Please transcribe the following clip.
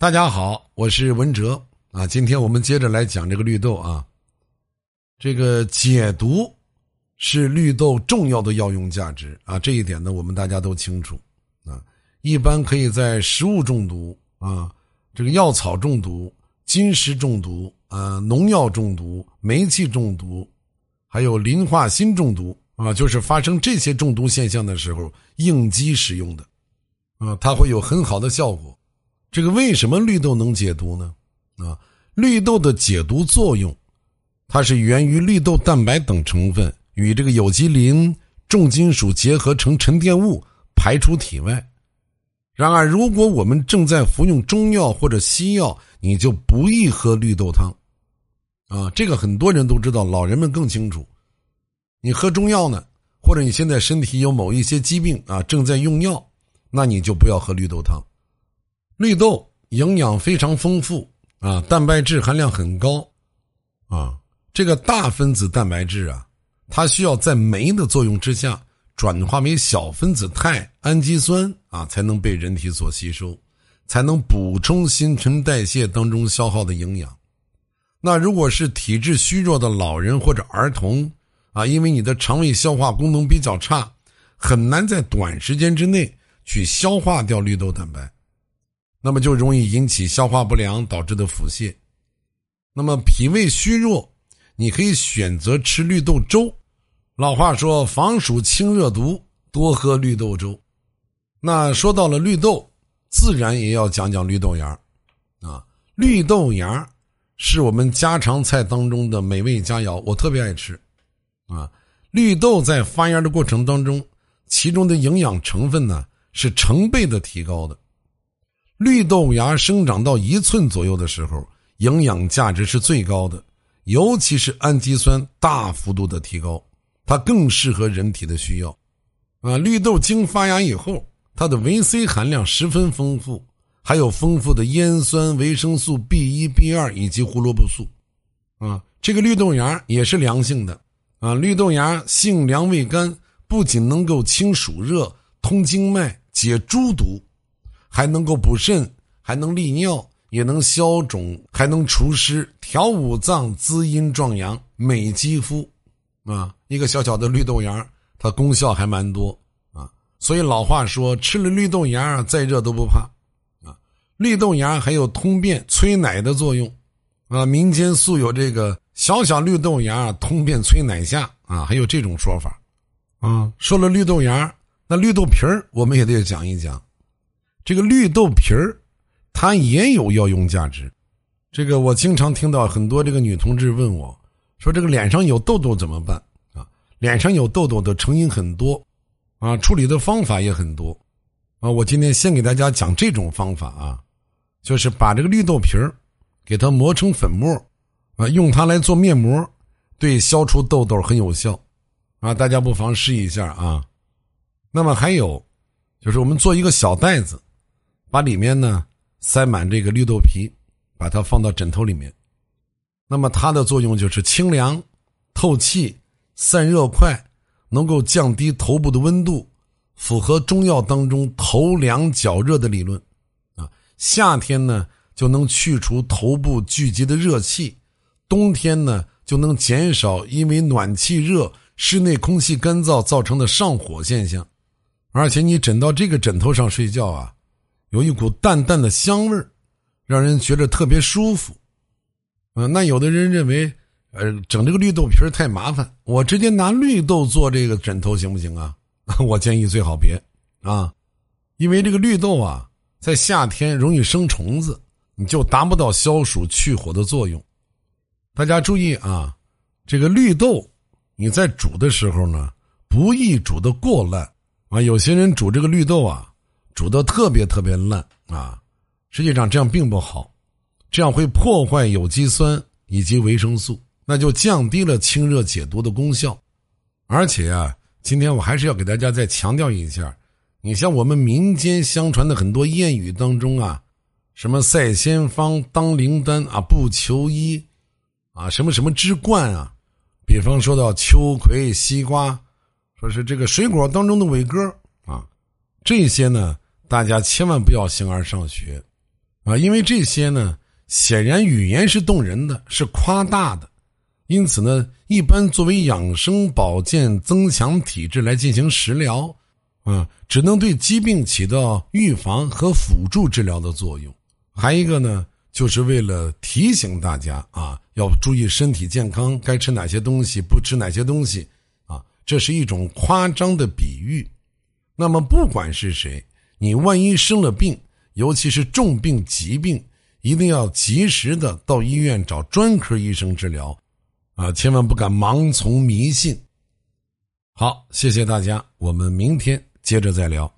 大家好，我是文哲啊。今天我们接着来讲这个绿豆啊。这个解毒是绿豆重要的药用价值啊，这一点呢，我们大家都清楚啊。一般可以在食物中毒啊，这个药草中毒、金石中毒啊、农药中毒、煤气中毒，还有磷化锌中毒啊，就是发生这些中毒现象的时候应激使用的啊，它会有很好的效果。这个为什么绿豆能解毒呢？啊，绿豆的解毒作用，它是源于绿豆蛋白等成分与这个有机磷、重金属结合成沉淀物排出体外。然而，如果我们正在服用中药或者西药，你就不宜喝绿豆汤。啊，这个很多人都知道，老人们更清楚。你喝中药呢，或者你现在身体有某一些疾病啊，正在用药，那你就不要喝绿豆汤。绿豆营养非常丰富啊，蛋白质含量很高，啊，这个大分子蛋白质啊，它需要在酶的作用之下转化为小分子肽氨基酸啊，才能被人体所吸收，才能补充新陈代谢当中消耗的营养。那如果是体质虚弱的老人或者儿童啊，因为你的肠胃消化功能比较差，很难在短时间之内去消化掉绿豆蛋白。那么就容易引起消化不良导致的腹泻。那么脾胃虚弱，你可以选择吃绿豆粥。老话说防暑清热毒，多喝绿豆粥。那说到了绿豆，自然也要讲讲绿豆芽啊。绿豆芽是我们家常菜当中的美味佳肴，我特别爱吃啊。绿豆在发芽的过程当中，其中的营养成分呢是成倍的提高的。绿豆芽生长到一寸左右的时候，营养价值是最高的，尤其是氨基酸大幅度的提高，它更适合人体的需要。啊，绿豆经发芽以后，它的维 C 含量十分丰富，还有丰富的烟酸、维生素 B 一、B 二以及胡萝卜素。啊，这个绿豆芽也是凉性的。啊，绿豆芽性凉味甘，不仅能够清暑热、通经脉、解诸毒。还能够补肾，还能利尿，也能消肿，还能除湿、调五脏、滋阴壮阳、美肌肤，啊，一个小小的绿豆芽，它功效还蛮多啊。所以老话说，吃了绿豆芽，再热都不怕，啊。绿豆芽还有通便催奶的作用，啊，民间素有这个小小绿豆芽通便催奶下啊，还有这种说法，啊。说了绿豆芽，那绿豆皮儿我们也得讲一讲。这个绿豆皮儿，它也有药用价值。这个我经常听到很多这个女同志问我，说这个脸上有痘痘怎么办啊？脸上有痘痘的成因很多，啊，处理的方法也很多，啊，我今天先给大家讲这种方法啊，就是把这个绿豆皮儿，给它磨成粉末，啊，用它来做面膜，对消除痘痘很有效，啊，大家不妨试一下啊。那么还有，就是我们做一个小袋子。把里面呢塞满这个绿豆皮，把它放到枕头里面。那么它的作用就是清凉、透气、散热快，能够降低头部的温度，符合中药当中头凉脚热的理论。啊，夏天呢就能去除头部聚集的热气，冬天呢就能减少因为暖气热、室内空气干燥造成的上火现象。而且你枕到这个枕头上睡觉啊。有一股淡淡的香味儿，让人觉得特别舒服。嗯，那有的人认为，呃，整这个绿豆皮儿太麻烦，我直接拿绿豆做这个枕头行不行啊？我建议最好别啊，因为这个绿豆啊，在夏天容易生虫子，你就达不到消暑去火的作用。大家注意啊，这个绿豆你在煮的时候呢，不宜煮的过烂啊。有些人煮这个绿豆啊。煮的特别特别烂啊！实际上这样并不好，这样会破坏有机酸以及维生素，那就降低了清热解毒的功效。而且啊，今天我还是要给大家再强调一下，你像我们民间相传的很多谚语当中啊，什么赛仙方当灵丹啊，不求医啊，什么什么之冠啊，比方说到秋葵、西瓜，说是这个水果当中的伟哥啊，这些呢。大家千万不要形而上学，啊，因为这些呢，显然语言是动人的，是夸大的，因此呢，一般作为养生保健、增强体质来进行食疗，啊，只能对疾病起到预防和辅助治疗的作用。还一个呢，就是为了提醒大家啊，要注意身体健康，该吃哪些东西，不吃哪些东西，啊，这是一种夸张的比喻。那么，不管是谁，你万一生了病，尤其是重病疾病，一定要及时的到医院找专科医生治疗，啊，千万不敢盲从迷信。好，谢谢大家，我们明天接着再聊。